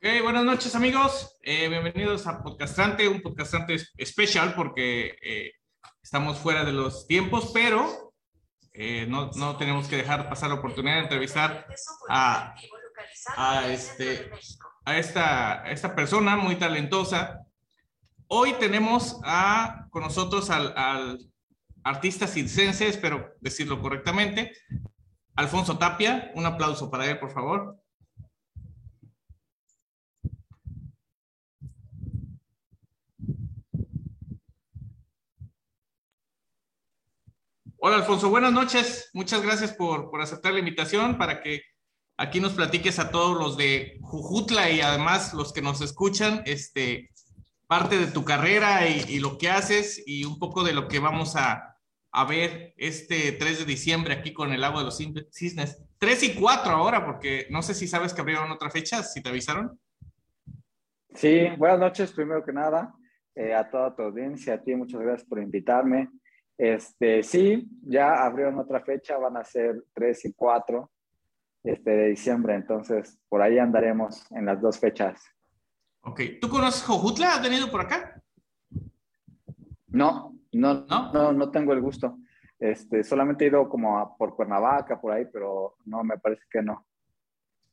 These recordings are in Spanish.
Ok, buenas noches amigos. Eh, bienvenidos a Podcastrante, un podcastrante especial porque eh, estamos fuera de los tiempos, pero eh, no, no, tenemos que dejar pasar la oportunidad de entrevistar a, a, este, a esta, esta persona muy talentosa. Hoy tenemos a, con nosotros al, al artista circense, espero decirlo correctamente, Alfonso Tapia. Un aplauso para él, por favor. Hola Alfonso, buenas noches. Muchas gracias por, por, aceptar la invitación para que aquí nos platiques a todos los de Jujutla y además los que nos escuchan, este, parte de tu carrera y, lo que haces y un poco de lo que vamos a, a, ver este 3 de diciembre aquí con el agua de los cisnes. 3 y 4 ahora, porque no sé si sabes que abrieron otra fecha, si te avisaron. Sí, buenas noches primero que nada eh, a toda tu audiencia, a ti muchas gracias por invitarme. Este, sí, ya abrieron otra fecha, van a ser 3 y 4 este, de diciembre, entonces por ahí andaremos en las dos fechas. Ok, ¿tú conoces Jojutla? ¿Has venido por acá? No, no, no, no, no tengo el gusto. Este, solamente he ido como a, por Cuernavaca, por ahí, pero no, me parece que no.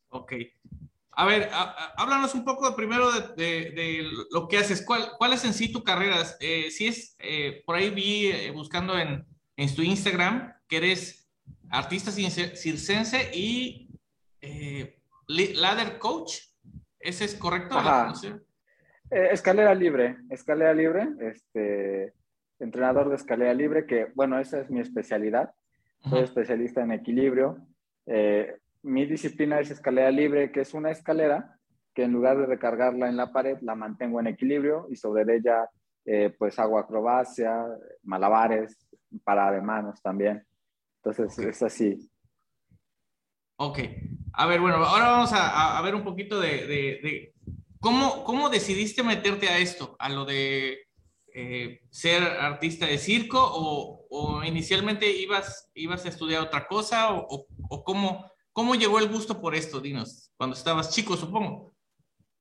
Ok. A ver, a, a, háblanos un poco primero de, de, de, lo que haces. ¿Cuál, ¿Cuál es en sí tu carrera? Eh, si es, eh, por ahí vi eh, buscando en, en tu Instagram que eres artista circense y ladder coach. ¿Ese es correcto? Ajá. escalera libre, escalera libre, este, entrenador de escalera libre, que bueno, esa es mi especialidad. Soy especialista en equilibrio. Eh, mi disciplina es escalera libre, que es una escalera que en lugar de recargarla en la pared, la mantengo en equilibrio y sobre ella eh, pues hago acrobacia, malabares, parada de manos también. Entonces okay. es así. Ok. A ver, bueno, ahora vamos a, a ver un poquito de, de, de, ¿cómo, cómo decidiste meterte a esto, a lo de eh, ser artista de circo o, o, inicialmente ibas, ibas a estudiar otra cosa o, o, o cómo, ¿Cómo llegó el gusto por esto, Dinos? Cuando estabas chico, supongo.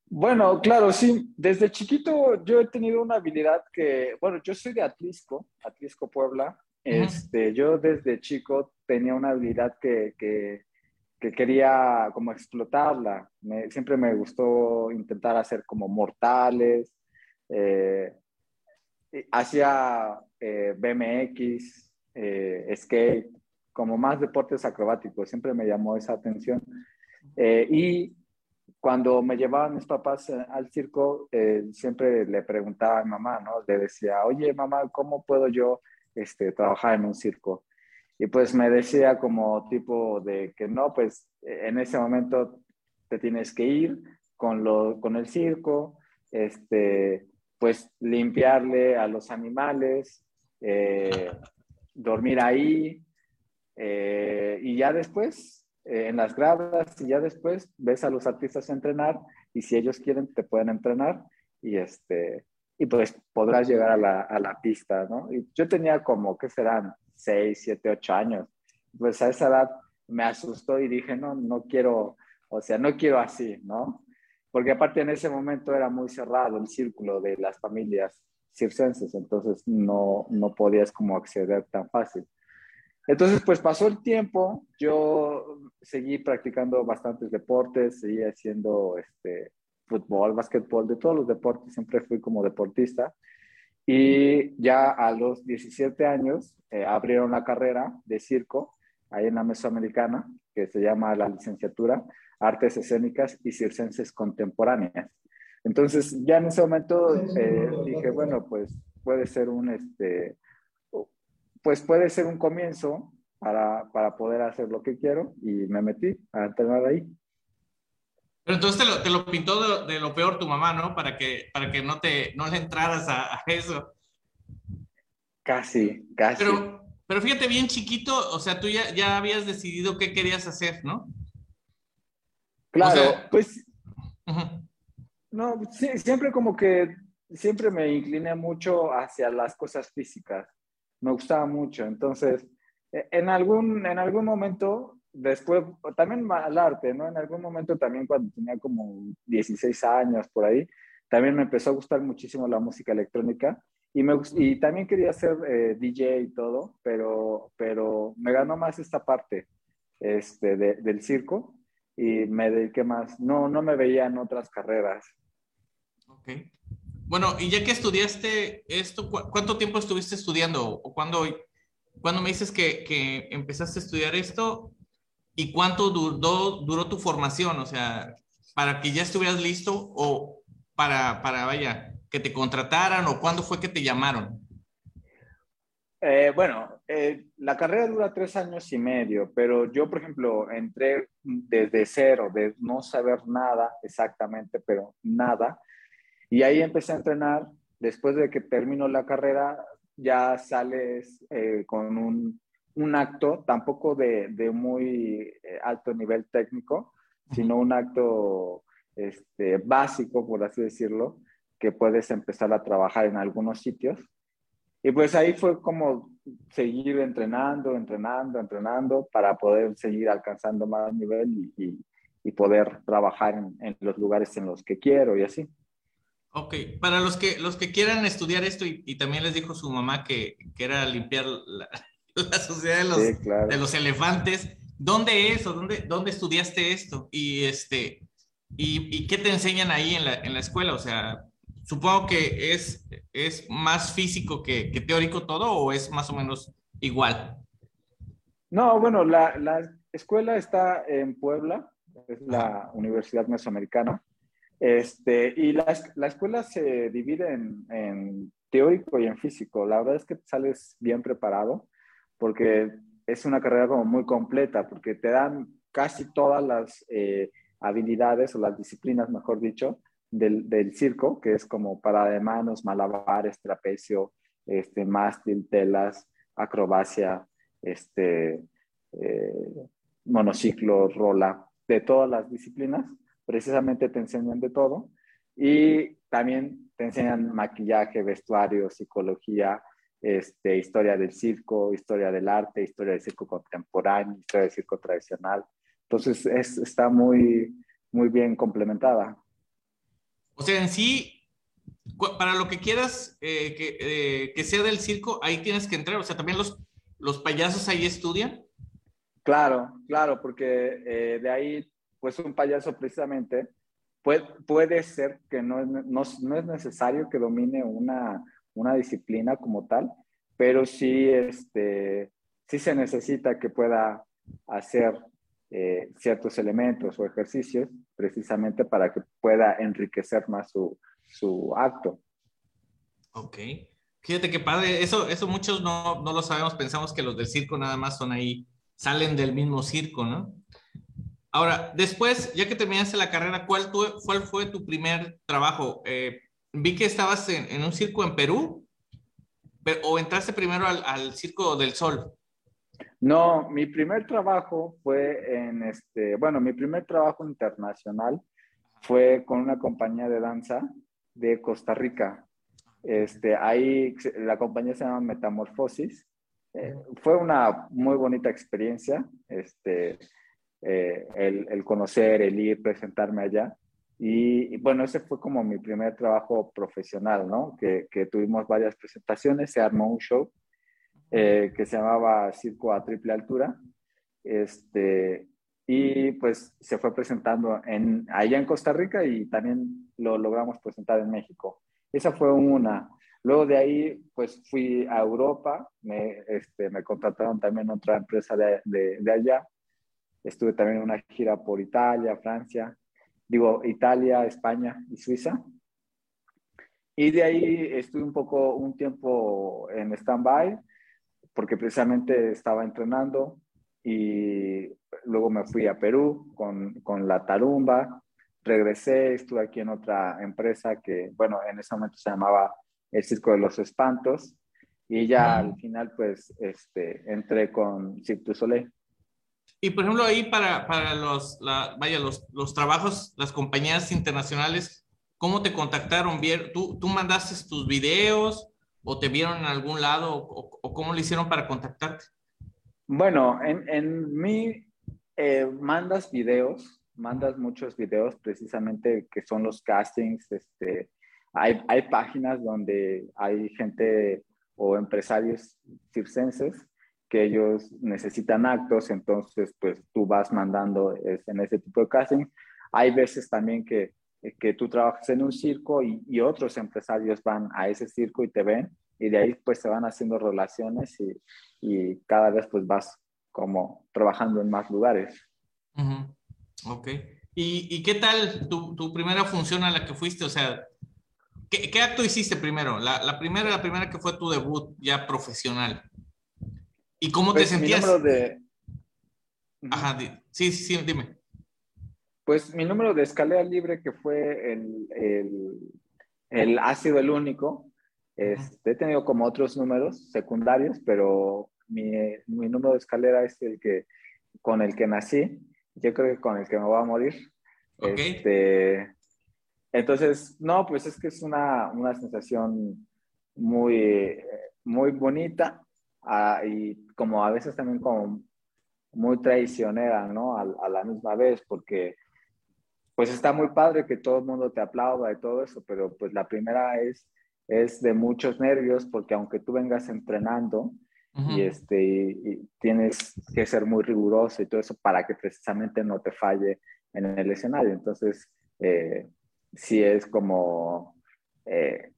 Bueno, claro, sí. Desde chiquito yo he tenido una habilidad que, bueno, yo soy de Atlisco, Atlisco, Puebla. Uh -huh. este, yo desde chico tenía una habilidad que, que, que quería como explotarla. Me, siempre me gustó intentar hacer como mortales. Eh, hacía eh, BMX, eh, skate, como más deportes acrobáticos, siempre me llamó esa atención. Eh, y cuando me llevaban mis papás eh, al circo, eh, siempre le preguntaba a mi mamá, ¿no? Le decía, oye, mamá, ¿cómo puedo yo este, trabajar en un circo? Y pues me decía como tipo de que no, pues en ese momento te tienes que ir con, lo, con el circo, este, pues limpiarle a los animales, dormir ahí, eh, y ya después, eh, en las gradas, y ya después ves a los artistas entrenar y si ellos quieren te pueden entrenar y, este, y pues podrás llegar a la, a la pista, ¿no? Y yo tenía como, ¿qué serán? 6, 7, 8 años. Pues a esa edad me asustó y dije, no, no quiero, o sea, no quiero así, ¿no? Porque aparte en ese momento era muy cerrado el círculo de las familias circenses, entonces no, no podías como acceder tan fácil. Entonces, pues pasó el tiempo, yo seguí practicando bastantes deportes, seguí haciendo este, fútbol, básquetbol, de todos los deportes, siempre fui como deportista. Y ya a los 17 años eh, abrieron la carrera de circo ahí en la Mesoamericana, que se llama la licenciatura Artes Escénicas y Circenses Contemporáneas. Entonces, ya en ese momento eh, dije, bueno, pues puede ser un, este, pues puede ser un comienzo para, para, poder hacer lo que quiero y me metí a entrenar ahí. Pero entonces te lo, te lo pintó de, de, lo peor tu mamá, ¿no? Para que, para que no, te, no le entraras a, a eso. Casi, casi. Pero, pero fíjate, bien chiquito, o sea, tú ya, ya habías decidido qué querías hacer, ¿no? Claro, o sea, pues... Uh -huh. No, sí, siempre como que, siempre me incliné mucho hacia las cosas físicas me gustaba mucho. Entonces, en algún, en algún momento después, también al arte, ¿no? En algún momento también cuando tenía como 16 años por ahí, también me empezó a gustar muchísimo la música electrónica y, me, y también quería ser eh, DJ y todo, pero, pero me ganó más esta parte este, del circo y me dediqué más. No, no me veía en otras carreras. Ok. Bueno, y ya que estudiaste esto, ¿cuánto tiempo estuviste estudiando? ¿O cuándo, cuando me dices que, que, empezaste a estudiar esto? ¿Y cuánto duró, duró tu formación? O sea, para que ya estuvieras listo o para, para, vaya, que te contrataran o cuándo fue que te llamaron? Eh, bueno, eh, la carrera dura tres años y medio, pero yo, por ejemplo, entré desde cero, de no saber nada exactamente, pero nada. Y ahí empecé a entrenar. Después de que termino la carrera, ya sales eh, con un, un, acto, tampoco de, de muy alto nivel técnico, sino un acto este, básico, por así decirlo, que puedes empezar a trabajar en algunos sitios. Y pues ahí fue como seguir entrenando, entrenando, entrenando para poder seguir alcanzando más nivel y, y, poder trabajar en, en, los lugares en los que quiero y así. Ok, para los que, los que quieran estudiar esto y, y también les dijo su mamá que, que era limpiar la, la sociedad de los, de los elefantes, ¿dónde es o dónde, dónde estudiaste esto? Y, este, y, y qué te enseñan ahí en la, en la escuela? O sea, supongo que es, es más físico que, que, teórico todo o es más o menos igual. No, bueno, la, la escuela está en Puebla, es la Universidad Mesoamericana, este, y la, la escuela se divide en, en, teórico y en físico. La verdad es que sales bien preparado porque es una carrera como muy completa, porque te dan casi todas las eh, habilidades o las disciplinas, mejor dicho, del, del, circo, que es como para de manos, malabares, trapecio, este, mástil, telas, acrobacia, este, eh, monociclo, rola, de todas las disciplinas. Precisamente te enseñan de todo. Y también te enseñan maquillaje, vestuario, psicología, este, historia del circo, historia del arte, historia del circo contemporáneo, historia del circo tradicional. Entonces, es, está muy, muy bien complementada. O sea, en sí, para lo que quieras eh, que, eh, que, sea del circo, ahí tienes que entrar. O sea, también los, los payasos ahí estudian. Claro, claro, porque eh, de ahí, pues un payaso precisamente puede, puede ser que no no, es necesario que domine una, una, disciplina como tal, pero sí, este, sí se necesita que pueda hacer eh, ciertos elementos o ejercicios precisamente para que pueda enriquecer más su, su acto. Ok. Fíjate qué padre. Eso, eso muchos no, no, lo sabemos. Pensamos que los del circo nada más son ahí, salen del mismo circo, ¿no? Ahora, después, ya que terminaste la carrera, ¿cuál, tu, cuál fue tu primer trabajo? Eh, vi que estabas en, en, un circo en Perú, o entraste primero al, al Circo del Sol. No, mi primer trabajo fue en este, bueno, mi primer trabajo internacional fue con una compañía de danza de Costa Rica. Este, ahí la compañía se llama Metamorfosis. Eh, fue una muy bonita experiencia, este, eh, el, el, conocer, el ir, presentarme allá. Y, y, bueno, ese fue como mi primer trabajo profesional, ¿no? Que, que tuvimos varias presentaciones, se armó un show eh, que se llamaba Circo a Triple Altura. Este, y pues se fue presentando en, allá en Costa Rica y también lo logramos presentar en México. Esa fue una. Luego de ahí, pues fui a Europa, me, este, me contrataron también otra empresa de, de, de, allá. Estuve también en una gira por Italia, Francia, digo, Italia, España y Suiza. Y de ahí estuve un poco, un tiempo en stand-by porque precisamente estaba entrenando y luego me fui a Perú con, con la tarumba, regresé, estuve aquí en otra empresa que, bueno, en ese momento se llamaba el Circo de los Espantos y ya al final pues este, entré con Cirque du Soleil. Y por ejemplo ahí para, para los, la, vaya, los, los trabajos, las compañías internacionales, ¿cómo te contactaron? ¿Tú, tú mandaste tus videos? o te vieron en algún lado o, o cómo lo hicieron para contactarte? Bueno, en, en mi eh, mandas videos, mandas muchos videos precisamente que son los castings. Este, hay, hay páginas donde hay gente o empresarios circenses que ellos necesitan actos, entonces pues tú vas mandando en ese tipo de casting. Hay veces también que, que tú trabajas en un circo y, y, otros empresarios van a ese circo y te ven y de ahí pues se van haciendo relaciones y, y cada vez pues vas como trabajando en más lugares. Ok. ¿Y, ¿Y, qué tal tu, tu, primera función a la que fuiste? O sea, ¿qué, qué acto hiciste primero? La, la, primera, la primera que fue tu debut ya profesional. ¿Y cómo pues te sentías? Mi número de... Ajá, sí, sí, sí, dime. Pues mi número de escalera libre, que fue el, el, el ha sido el único. Este, he tenido como otros números secundarios, pero mi, mi, número de escalera es el que con el que nací. Yo creo que con el que me voy a morir. Okay. Este, entonces, no, pues es que es una, una sensación muy, muy bonita uh, y como a veces también como muy traicionera, ¿no? A, a, la misma vez, porque pues está muy padre que todo el mundo te aplauda y todo eso, pero pues la primera es, es de muchos nervios, porque aunque tú vengas entrenando, Uh -huh. y, este, y, y, tienes que ser muy riguroso y todo eso para que precisamente no te falle en el escenario. Entonces, eh, sí es como eh,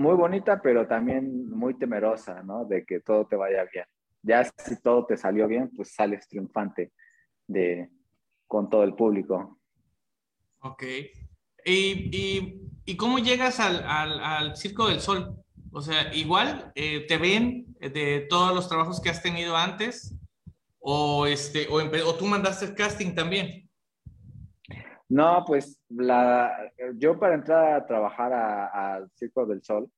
muy bonita, pero también muy temerosa, ¿no? De que todo te vaya bien. Ya si todo te salió bien, pues sales triunfante de, con todo el público. Ok. ¿Y, y, cómo llegas al, al, al Circo del Sol? O sea, igual eh, te ven de todos los trabajos que has tenido antes o, este, o, o tú mandaste el casting también. No, pues la, yo para entrar a trabajar al Circo del Sol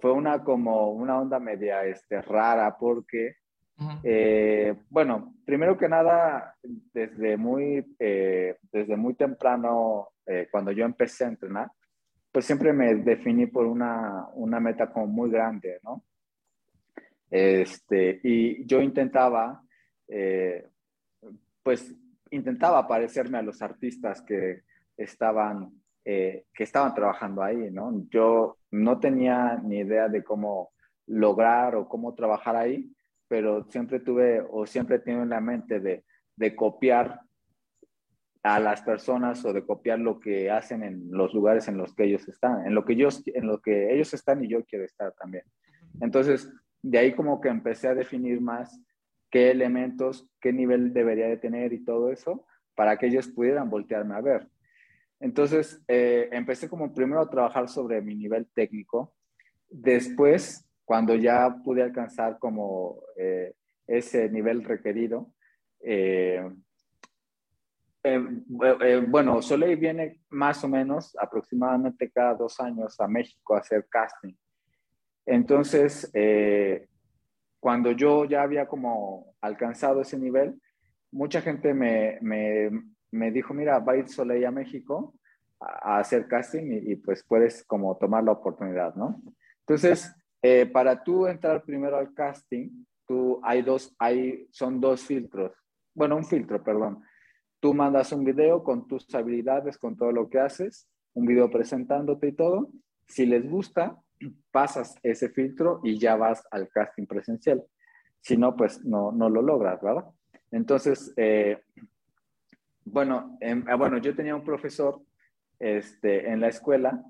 fue una como una onda media este, rara porque, uh -huh. eh, bueno, primero que nada, desde muy, eh, desde muy temprano, eh, cuando yo empecé a entrenar, pues siempre me definí por una, una meta como muy grande, ¿no? Este, y yo intentaba, pues intentaba parecerme a los artistas que estaban, eh, que estaban trabajando ahí, ¿no? Yo no tenía ni idea de cómo lograr o cómo trabajar ahí, pero siempre tuve o siempre tengo en la mente de, de copiar a las personas o de copiar lo que hacen en los lugares en los que ellos están, en lo que, yo, en lo que ellos están y yo quiero estar también. Entonces, de ahí como que empecé a definir más qué elementos, qué nivel debería de tener y todo eso, para que ellos pudieran voltearme a ver. Entonces, eh, empecé como primero a trabajar sobre mi nivel técnico. Después, cuando ya pude alcanzar como eh, ese nivel requerido, eh, eh, eh, bueno, Soleil viene más o menos aproximadamente cada dos años a México a hacer casting. Entonces, eh, cuando yo ya había como alcanzado ese nivel, mucha gente me, me, me dijo, mira, va a ir Soleil a México a, hacer casting y, y, pues puedes como tomar la oportunidad, ¿no? Entonces, eh, para tú entrar primero al casting, tú hay dos, hay, son dos filtros. Bueno, un filtro, perdón Tú mandas un video con tus habilidades, con todo lo que haces, un video presentándote y todo. Si les gusta, pasas ese filtro y ya vas al casting presencial. Si no, pues no, no lo logras, ¿verdad? Entonces, eh, bueno, eh, bueno, yo tenía un profesor este, en la escuela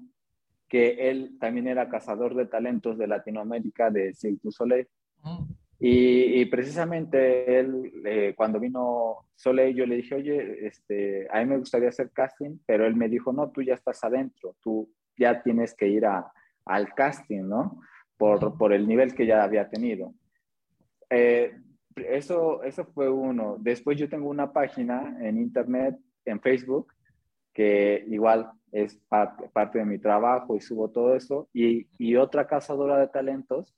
que él también era cazador de talentos de Latinoamérica de Cirque du Soleil. Mm. Y, y, precisamente él, eh, cuando vino Soleil, yo le dije, oye, este, a mí me gustaría hacer casting, pero él me dijo, no, tú ya estás adentro, tú ya tienes que ir a, al casting, ¿no? Por, por, el nivel que ya había tenido. Eh, eso, eso fue uno. Después yo tengo una página en internet, en Facebook, que igual es parte, parte de mi trabajo y subo todo eso, y, y otra cazadora de talentos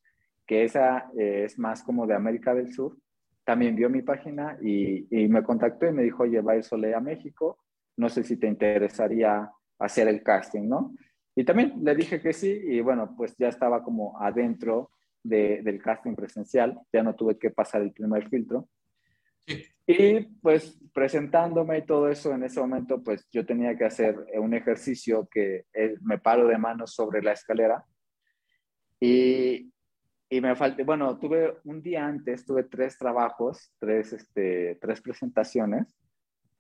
que esa eh, es más como de América del Sur, también vio mi página y, y, me contactó y me dijo, oye, va a ir Soleil a México, no sé si te interesaría hacer el casting, ¿no? Y también le dije que sí y bueno, pues ya estaba como adentro de, del casting presencial, ya no tuve que pasar el primer filtro. Y pues presentándome y todo eso, en ese momento pues yo tenía que hacer un ejercicio que me paro de manos sobre la escalera y, y me falté, bueno, tuve un día antes, tuve tres trabajos, tres, este, tres presentaciones,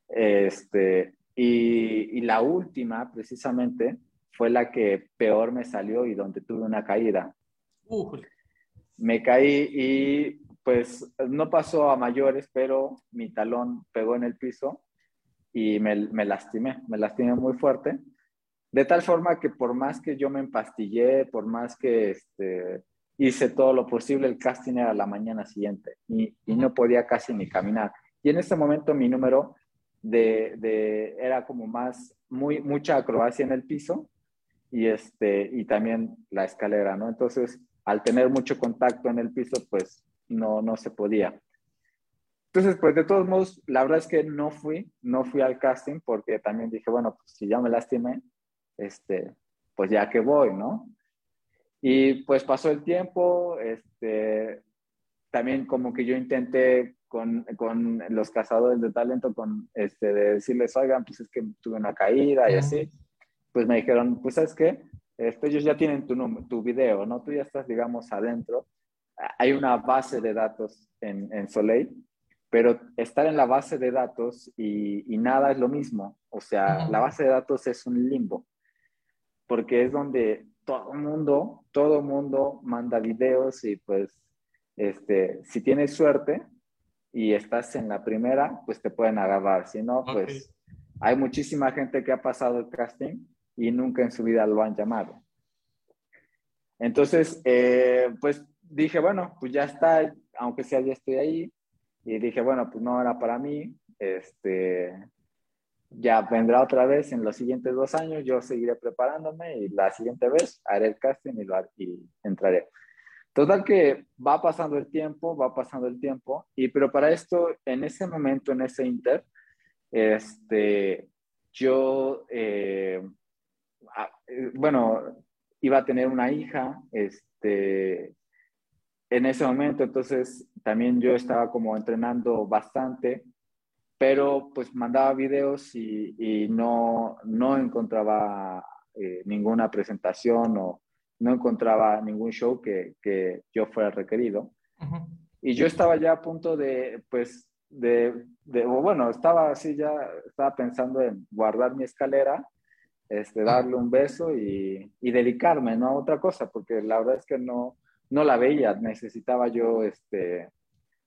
este, y, y la última precisamente fue la que peor me salió y donde tuve una caída. Me caí y pues no pasó a mayores, pero mi talón pegó en el piso y me, me, lastimé, me lastimé muy fuerte. De tal forma que por más que yo me empastillé, por más que este, hice todo lo posible, el casting era la mañana siguiente y, y no podía casi ni caminar. Y en ese momento mi número de, de, era como más, muy, mucha acrobacia en el piso y, este, y también la escalera, ¿no? Entonces, al tener mucho contacto en el piso, pues no, no se podía. Entonces, pues de todos modos, la verdad es que no fui, no fui al casting porque también dije, bueno, pues si ya me lastimé, este, pues ya que voy, ¿no? Y pues pasó el tiempo, este, también como que yo intenté con, con los cazadores de talento, con este, de decirles, oigan, pues es que tuve una caída y así, pues me dijeron, pues sabes qué, este, ellos ya tienen tu, tu video, ¿no? Tú ya estás, digamos, adentro, hay una base de datos en, en Soleil, pero estar en la base de datos y, y nada es lo mismo. O sea, la base de datos es un limbo, porque es donde todo mundo, todo mundo manda videos y pues, este, si tienes suerte y estás en la primera, pues te pueden agarrar. Si no, pues hay muchísima gente que ha pasado el casting y nunca en su vida lo han llamado. Entonces, eh, pues dije, bueno, pues ya está, aunque sea ya estoy ahí. Y dije, bueno, pues no era para mí. Este, ya vendrá otra vez en los siguientes dos años, yo seguiré preparándome y la siguiente vez haré el casting y, lo, y entraré. Total que va pasando el tiempo, va pasando el tiempo, y pero para esto, en ese momento, en ese inter, este, yo, eh, bueno, iba a tener una hija, este, en ese momento, entonces también yo estaba como entrenando bastante, pero pues mandaba videos y, no, no encontraba eh, ninguna presentación o no encontraba ningún show que, que yo fuera requerido. Y yo estaba ya a punto de, pues, de, de, bueno, estaba así ya, estaba pensando en guardar mi escalera, este, darle un beso y, y dedicarme, ¿no? A otra cosa, porque la verdad es que no, no la veía, necesitaba yo este,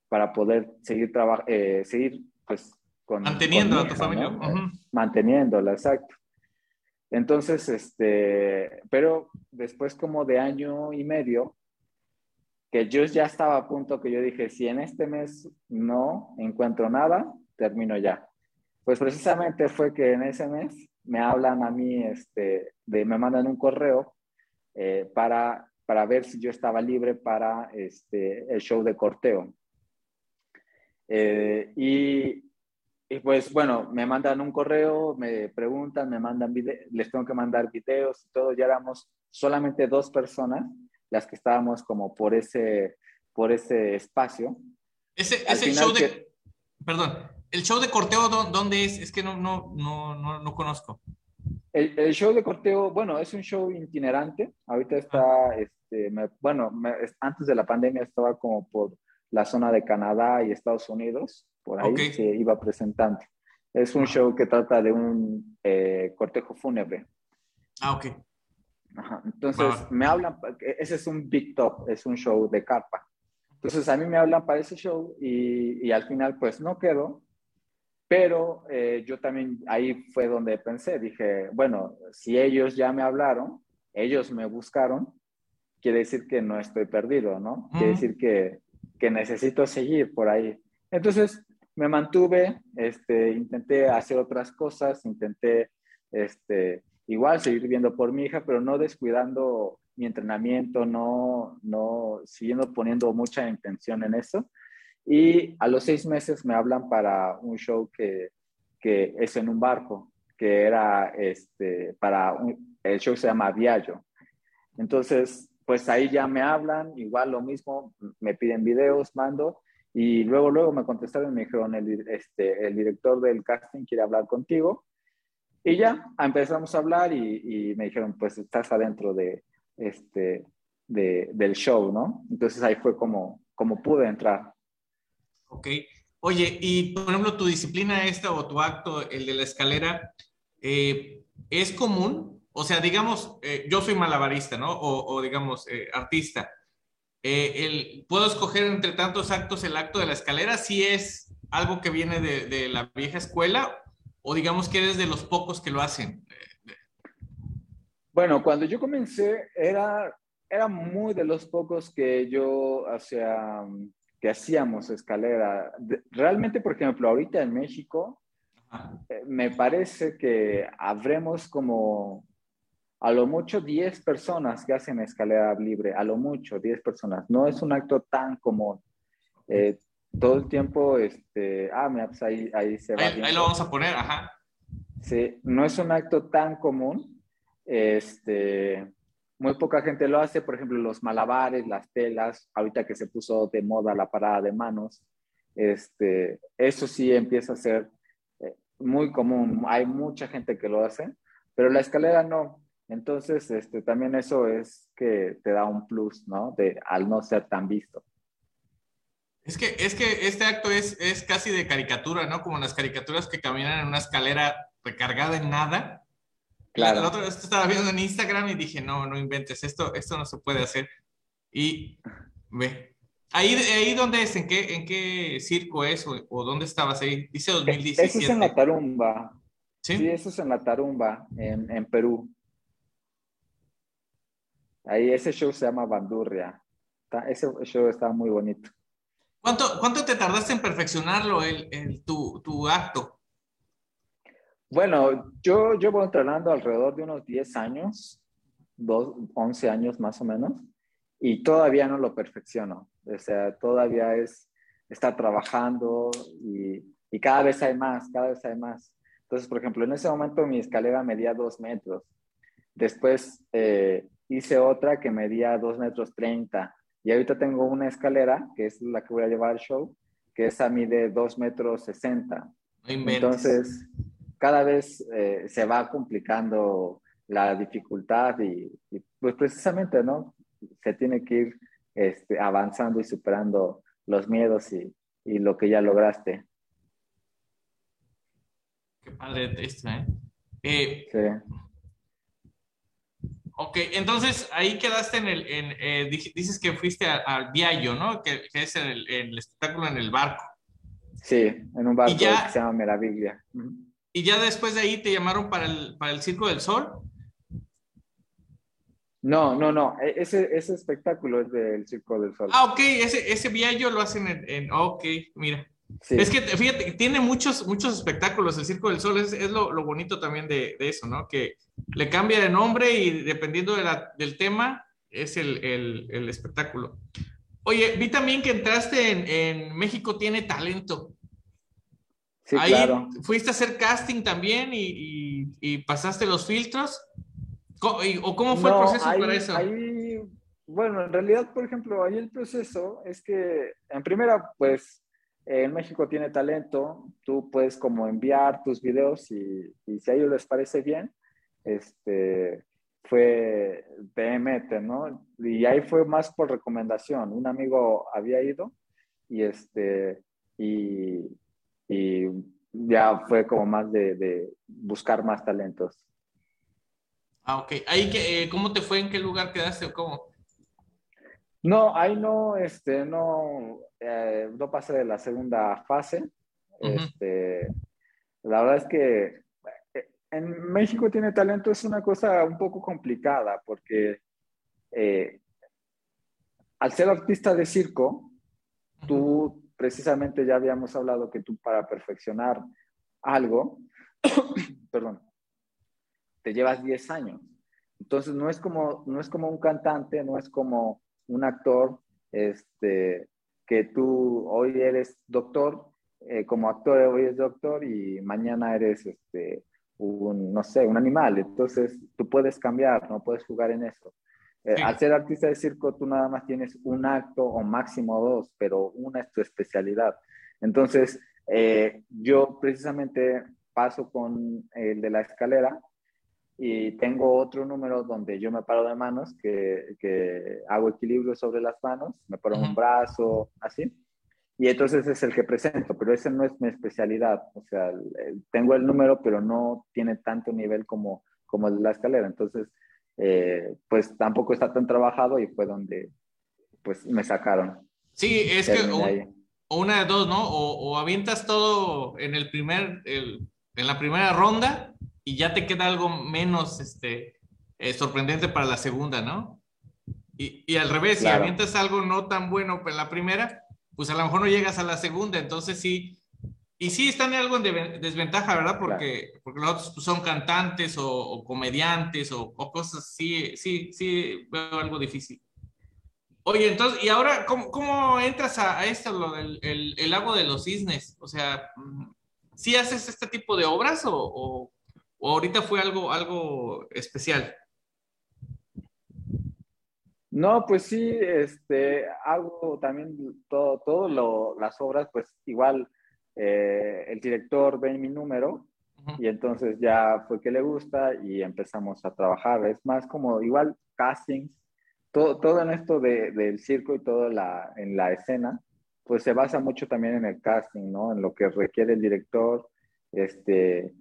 para poder seguir, eh, seguir pues, con... Manteniendo a tu familia. Manteniéndola, exacto. Entonces, este, pero después como de año y medio, que yo ya estaba a punto que yo dije, si en este mes no encuentro nada, termino ya. Pues precisamente fue que en ese mes me hablan a mí, este, de, me mandan un correo eh, para para ver si yo estaba libre para este, el show de corteo. Eh, y, pues bueno, me mandan un correo, me preguntan, me mandan les tengo que mandar videos y todo. Ya éramos solamente dos personas las que estábamos como por ese, por ese espacio. Ese, ese show de... Perdón, ¿el show de corteo dónde es? Es que no, no, no, no, no conozco. El, show de corteo, bueno, es un show itinerante. Ahorita está, este, bueno, antes de la pandemia estaba como por la zona de Canadá y Estados Unidos, por ahí se iba presentando. Es un show que trata de un eh, cortejo fúnebre. Ah, ok. Entonces, me hablan, ese es un big top, es un show de carpa. Entonces, a mí me hablan para ese show y, y al final, pues no quedo, pero eh, yo también ahí fue donde pensé, dije, bueno, si ellos ya me hablaron, ellos me buscaron, quiere decir que no estoy perdido, ¿no? Quiere decir que, que, necesito seguir por ahí. Entonces me mantuve, este, intenté hacer otras cosas, intenté este, igual seguir viendo por mi hija, pero no descuidando mi entrenamiento, no, no siguiendo poniendo mucha intención en eso. Y a los seis meses me hablan para un show que, que es en un barco, que era este, para un, el show se llama Viaggio. Entonces, pues ahí ya me hablan, igual lo mismo, me piden videos, mando, Y luego, luego me contestaron y me dijeron, el, este, el director del casting quiere hablar contigo. Y ya empezamos a hablar y, y me dijeron, pues estás adentro de, este, de, del show, ¿no? Entonces ahí fue como, como pude entrar. Ok. Oye, y por ejemplo, tu disciplina esta o tu acto, el de la escalera, eh, ¿es común? O sea, digamos, eh, yo soy malabarista, ¿no? O, digamos, eh, artista. El, ¿Puedo escoger entre tantos actos el acto de la escalera si es algo que viene de, de, la vieja escuela o digamos que eres de los pocos que lo hacen? Bueno, cuando yo comencé era, era muy de los pocos que yo, o que hacíamos escalera. Realmente, por ejemplo, ahorita en México, eh, me parece que habremos como a lo mucho 10 personas que hacen escalera libre, a lo mucho 10 personas. No es un acto tan común. Eh, todo el tiempo, este, ah, mira, pues ahí, ahí se va. Ahí, ahí, lo vamos a poner, ajá. Sí, no es un acto tan común. Este, muy poca gente lo hace, por ejemplo, los malabares, las telas, ahorita que se puso de moda la parada de manos, este, eso sí empieza a ser eh, muy común, hay mucha gente que lo hace, pero la escalera no. Entonces, este, también eso es que te da un plus, ¿no? De, al no ser tan visto. Es que, es que este acto es, es casi de caricatura, ¿no? Como las caricaturas que caminan en una escalera recargada en nada Claro. La otra vez estaba viendo en Instagram y dije, no, no inventes, esto, esto no se puede hacer. Y ve, ahí, ahí dónde es, en qué, en qué circo es o, dónde estabas ahí, dice 2017. Eso es en la Tarumba. Sí, sí eso es en la Tarumba, en, en Perú. Ahí ese show se llama Bandurria. ese show está muy bonito. ¿Cuánto, ¿Cuánto te tardaste en perfeccionarlo, el, el tu, tu acto? Bueno, yo llevo entrenando alrededor de unos 10 años, 11 años más o menos, y todavía no lo perfecciono. O sea, todavía es, está trabajando y, y, cada vez hay más, cada vez hay más. Entonces, por ejemplo, en ese momento mi escalera medía 2 metros. Después eh, hice otra que medía 2 metros 30. Y ahorita tengo una escalera, que es la que voy a llevar al show, que esa mide 2 metros 60. Entonces, cada vez eh, se va complicando la dificultad y, pues precisamente, ¿no? Se tiene que ir este, avanzando y superando los miedos y, y, lo que ya lograste. Qué padre esto, ¿eh? eh sí. Ok, entonces ahí quedaste en el, en, eh, dices que fuiste al Viallo, ¿no? Que, que es el, el, espectáculo en el barco. Sí, en un barco que se llama Meraviglia. ¿Y ya después de ahí te llamaron para el, para el Circo del Sol? No, no, no. E, ese, ese espectáculo es del Circo del Sol. Ah, ok. Ese, ese viaje lo hacen en... en ok, mira. Es que, fíjate, tiene muchos, muchos espectáculos el Circo del Sol. Es, es lo, lo, bonito también de, de, eso, ¿no? Que le cambia de nombre y dependiendo de la, del tema, es el, el, el, espectáculo. Oye, vi también que entraste en, en México Tiene Talento. Sí, ahí fuiste a hacer casting también y, y, pasaste los filtros. ¿O cómo fue el proceso para eso? Ahí, bueno, en realidad, por ejemplo, ahí el proceso es que, en primera, pues, en México tiene talento, tú puedes como enviar tus videos y, y si a ellos les parece bien, este, fue PMT, ¿no? Y ahí fue más por recomendación. Un amigo había ido y este, y, y ya fue como más de, de buscar más talentos. Ah, ok. Ahí, eh, ¿Cómo te fue? ¿En qué lugar quedaste o cómo? No, ahí no, este, no, eh, no pasé de la segunda fase. este, la verdad es que eh, en México tiene talento es una cosa un poco complicada porque al ser artista de circo, tú precisamente ya habíamos hablado que tú para perfeccionar algo, perdón, te llevas 10 años. Entonces no es como, no es como un cantante, no es como un actor, este, que tú hoy eres doctor, eh, como actor hoy eres doctor y mañana eres, este, no sé, un animal. Entonces tú puedes cambiar, no puedes jugar en eso. Eh, al ser artista de circo, tú nada más tienes un acto o máximo dos, pero una es tu especialidad. Entonces, eh, yo precisamente paso con el de la escalera y tengo otro número donde yo me paro de manos, que, que hago equilibrio sobre las manos, me paro un brazo, así. Y entonces es el que presento, pero ese no es mi especialidad. O sea, tengo el número, pero no tiene tanto nivel como, como el de la escalera. Entonces, eh, pues tampoco está tan trabajado y fue donde pues me sacaron. Sí, es que o una de dos, ¿no? O, o, avientas todo en el primer, el, en la primera ronda y ya te queda algo menos este, eh, sorprendente para la segunda, ¿no? Y, y al revés, si avientas algo no tan bueno en la primera, pues a lo mejor no llegas a la segunda, entonces sí, y sí están en algo en desventaja, ¿verdad? Porque, porque los otros pues, son cantantes o, comediantes o, o, cosas así, sí, sí, veo algo difícil. Oye, entonces, ¿y ahora cómo, cómo entras a, esto, lo del el, lago de los cisnes? O sea, ¿sí haces este tipo de obras o, o, ahorita fue algo, algo especial? No, pues sí, este, hago también todo, todo las obras, pues igual eh, el director ve mi número y entonces ya fue que le gusta y empezamos a trabajar. Es más como igual castings todo, en esto del circo y todo la, en la escena, pues se basa mucho también en el casting, ¿no? En lo que requiere el director, este,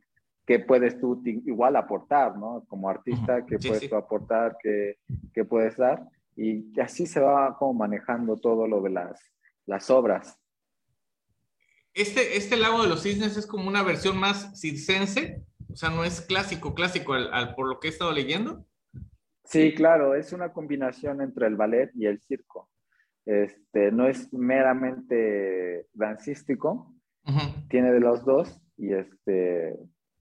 qué puedes tú igual aportar, ¿no? Como artista, qué puedes tú aportar, qué, qué, puedes dar. Y así se va como manejando todo lo de las, las obras. Este, este Lago de los Cisnes es como una versión más circense, o sea, no es clásico, clásico al, por lo que he estado leyendo. Sí, claro, es una combinación entre el ballet y el circo. Este, no es meramente dancístico, tiene de los dos y este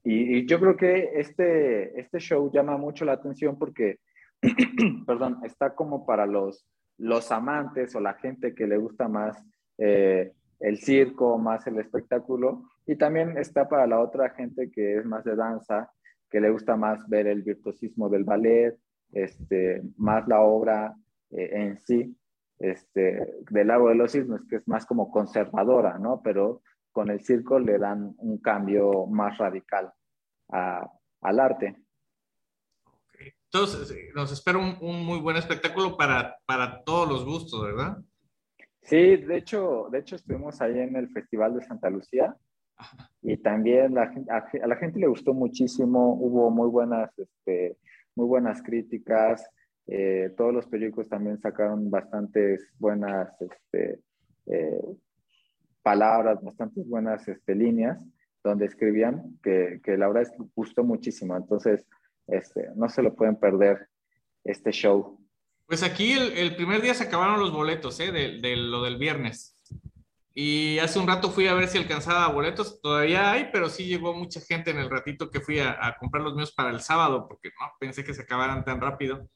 y, yo creo que este, este show llama mucho la atención porque, perdón, está como para los, los amantes o la gente que le gusta más eh, el circo, más el espectáculo, y también está para la otra gente que es más de danza, que le gusta más ver el virtuosismo del ballet, este, más la obra eh, en sí, este, del Lago de los Cisnes, que es más como conservadora, ¿no? Pero con el circo le dan un cambio más radical al arte. Entonces, nos espera un, muy buen espectáculo para, para todos los gustos, ¿verdad? Sí, de hecho, de hecho estuvimos ahí en el Festival de Santa Lucía y también la, a, la gente le gustó muchísimo, hubo muy buenas este, muy buenas críticas. Eh, todos los periódicos también sacaron bastantes buenas este, eh, palabras, bastantes buenas este, líneas donde escribían que, que la verdad es que gustó muchísimo. Entonces, este, no se lo pueden perder este show. Pues aquí el, primer día se acabaron los boletos, ¿eh? De, de, lo del viernes. Y hace un rato fui a ver si alcanzaba boletos. Todavía hay, pero sí llegó mucha gente en el ratito que fui a, comprar los míos para el sábado, porque no pensé que se acabaran tan rápido.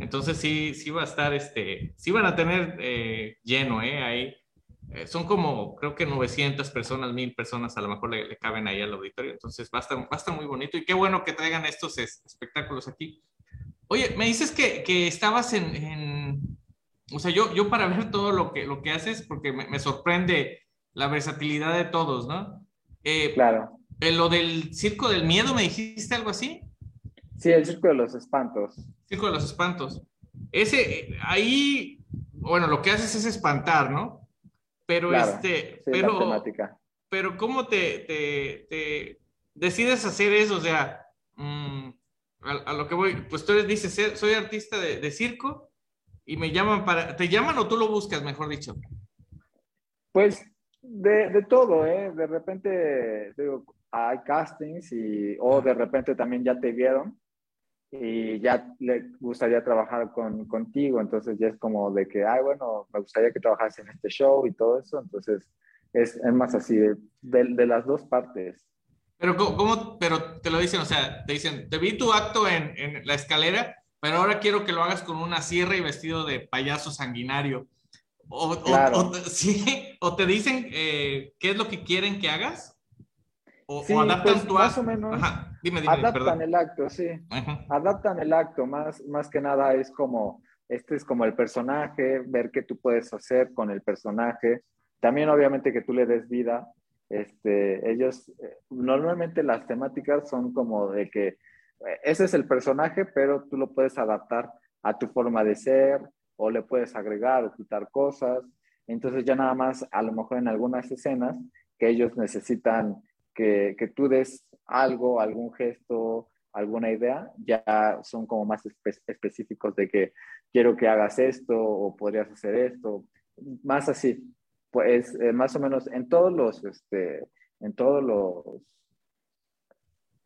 Entonces sí, sí va a estar, este, sí van a tener eh, lleno, ¿eh? Ahí. Eh, son como, creo que 900 personas, 1000 personas a lo mejor le, caben ahí al auditorio. Entonces va a, estar, va a estar muy bonito y qué bueno que traigan estos espectáculos aquí. Oye, me dices que, que estabas en o sea, yo, yo para ver todo lo que, lo que haces, porque me, sorprende la versatilidad de todos, ¿no? Eh, claro. En lo del circo del miedo, ¿me dijiste algo así? Sí, el circo de los espantos. Circo de los espantos. Ese, ahí, bueno, lo que haces es espantar, ¿no? Pero este, pero, pero ¿cómo te, te, decides hacer eso? O sea, mm, a, lo que voy, pues tú dices, soy artista de, circo, y me llaman para, ¿te llaman o tú lo buscas, mejor dicho? Pues de, de todo, ¿eh? De repente, digo, hay castings y, o de repente también ya te vieron y ya le gustaría trabajar con, contigo, entonces ya es como de que, ay, bueno, me gustaría que trabajas en este show y todo eso, entonces es, es más así, de, de, las dos partes. Pero, ¿cómo, pero te lo dicen? O sea, te dicen, te vi tu acto en, en la escalera pero ahora quiero que lo hagas con una sierra y vestido de payaso sanguinario. O, ¿sí? ¿O te dicen eh, qué es lo que quieren que hagas? o, adaptan pues, tu más o menos adaptan el acto, sí. Adaptan el acto, más, más que nada es como, este es como el personaje, ver qué tú puedes hacer con el personaje. También obviamente que tú le des vida. Este, ellos, eh, normalmente las temáticas son como de que eh, ese es el personaje, pero tú lo puedes adaptar a tu forma de ser o le puedes agregar o quitar cosas. Entonces ya nada más, a lo mejor en algunas escenas que ellos necesitan que, que tú des algo, algún gesto, alguna idea, ya son como más específicos de que quiero que hagas esto o podrías hacer esto, más así. Pues eh, más o menos en todos los, este, en todos los,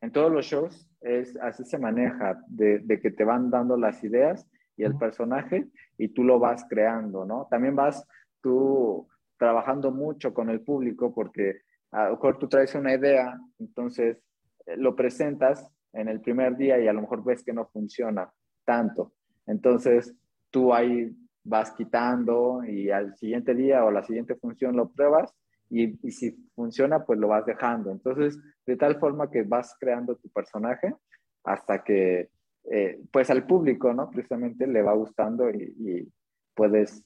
en todos los shows es así se maneja, de, de que te van dando las ideas y el personaje y tú lo vas creando, ¿no? También vas tú trabajando mucho con el público porque a lo mejor tú traes una idea, entonces eh, lo presentas en el primer día y a lo mejor ves que no funciona tanto. Entonces tú ahí vas quitando y al siguiente día o la siguiente función lo pruebas y, y, si funciona pues lo vas dejando. Entonces de tal forma que vas creando tu personaje hasta que eh, pues al público, ¿no? Precisamente le va gustando y, puedes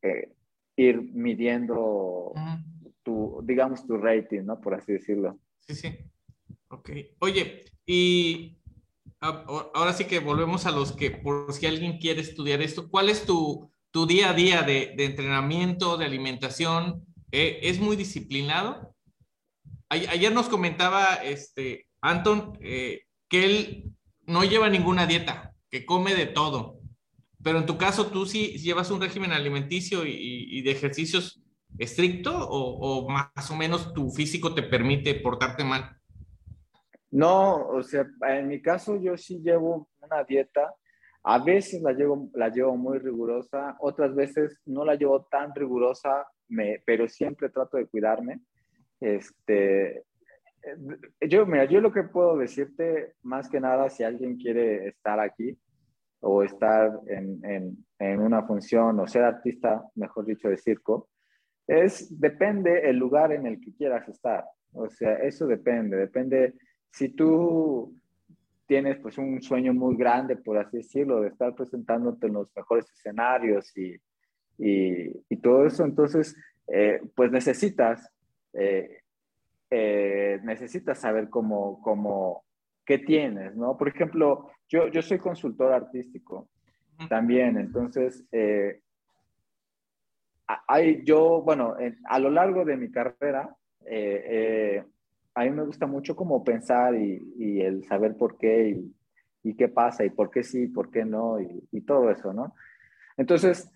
eh, ir midiendo tu, digamos, tu rating, ¿no? Por así decirlo. Sí, sí. Ok. Oye, y ahora sí que volvemos a los que, por si alguien quiere estudiar esto, ¿cuál es tu, tu día a día de, entrenamiento, de alimentación? Eh, ¿Es muy disciplinado? ayer nos comentaba este, Anton que él no lleva ninguna dieta, que come de todo. Pero en tu caso, ¿tú sí llevas un régimen alimenticio y, de ejercicios estricto o, más o menos tu físico te permite portarte mal? No, o sea, en mi caso yo sí llevo una dieta. A veces la llevo, la llevo muy rigurosa, otras veces no la llevo tan rigurosa, me, pero siempre trato de cuidarme. Este, yo, mira, yo lo que puedo decirte, más que nada, si alguien quiere estar aquí o estar en, en, en una función o ser artista, mejor dicho, de circo, es, depende el lugar en el que quieras estar. O sea, eso depende, depende si tú tienes pues un sueño muy grande, por así decirlo, de estar presentándote en los mejores escenarios y, y, y todo eso, entonces, eh, pues necesitas eh, eh, necesitas saber cómo, cómo, qué tienes, ¿no? Por ejemplo, yo, yo soy consultor artístico también, entonces, hay, yo, bueno, a lo largo de mi carrera, eh, a mí me gusta mucho como pensar y, el saber por qué y, qué pasa y por qué sí, por qué no y, todo eso, ¿no? Entonces,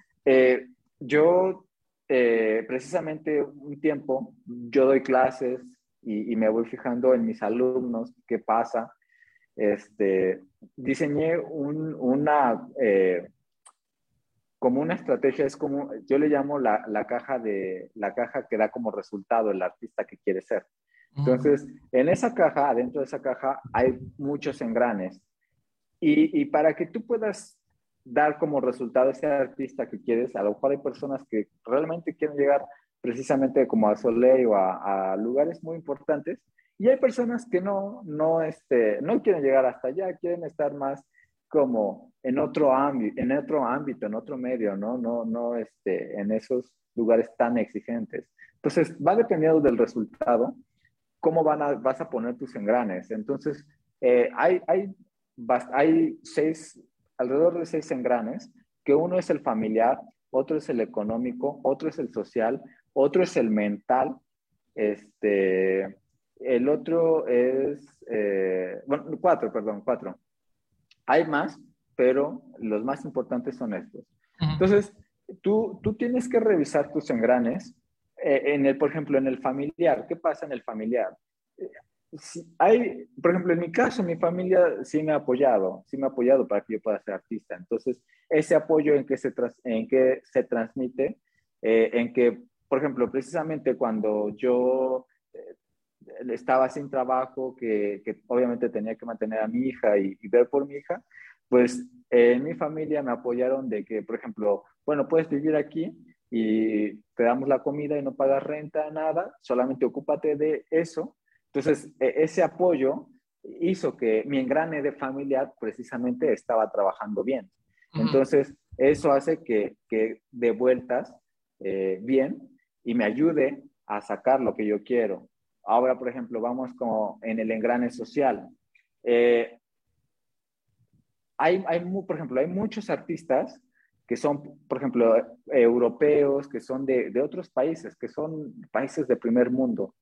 yo precisamente un tiempo, yo doy clases y, me voy fijando en mis alumnos qué pasa. Este, diseñé un, una, eh, como una estrategia, es como, yo le llamo la, la, caja de, la caja que da como resultado el artista que quiere ser. Entonces, en esa caja, adentro de esa caja, hay muchos engranes. Y, y, para que tú puedas dar como resultado ese artista que quieres, a lo mejor hay personas que realmente quieren llegar precisamente como a Soleil o a, lugares muy importantes. Y hay personas que no, no, este, no quieren llegar hasta allá, quieren estar más como en otro ámbito, en otro ámbito, en otro medio, ¿no? No, no este, en esos lugares tan exigentes. Entonces, va dependiendo del resultado, cómo van a, vas a poner tus engranes. Entonces, eh, hay, hay, hay seis, alrededor de seis engranes, que uno es el familiar, otro es el económico, otro es el social, otro es el mental, este, el otro es, eh, bueno, cuatro, perdón, cuatro. Hay más, pero los más importantes son estos. Entonces, tú, tú tienes que revisar tus engranes. Eh, en el, por ejemplo, en el familiar, ¿qué pasa en el familiar? Si hay, por ejemplo, en mi caso, mi familia sí me ha apoyado, sí me ha apoyado para que yo pueda ser artista. Entonces, ese apoyo en que se, en que se transmite, eh, en que por ejemplo, precisamente cuando yo eh, estaba sin trabajo, que, que, obviamente tenía que mantener a mi hija y, ver por mi hija, pues en mi familia me apoyaron de que, por ejemplo, bueno, puedes vivir aquí y te damos la comida y no pagas renta, nada, solamente ocúpate de eso Entonces, e, ese apoyo hizo que mi engrane de familiar precisamente estaba trabajando bien. Entonces, eso hace que, que de vueltas eh, bien y me ayude a sacar lo que yo quiero. Ahora, por ejemplo, vamos como en el engrane social. Eh, hay, hay, por ejemplo, hay muchos artistas que son, por ejemplo, europeos, que son de, de otros países, que son países de primer mundo.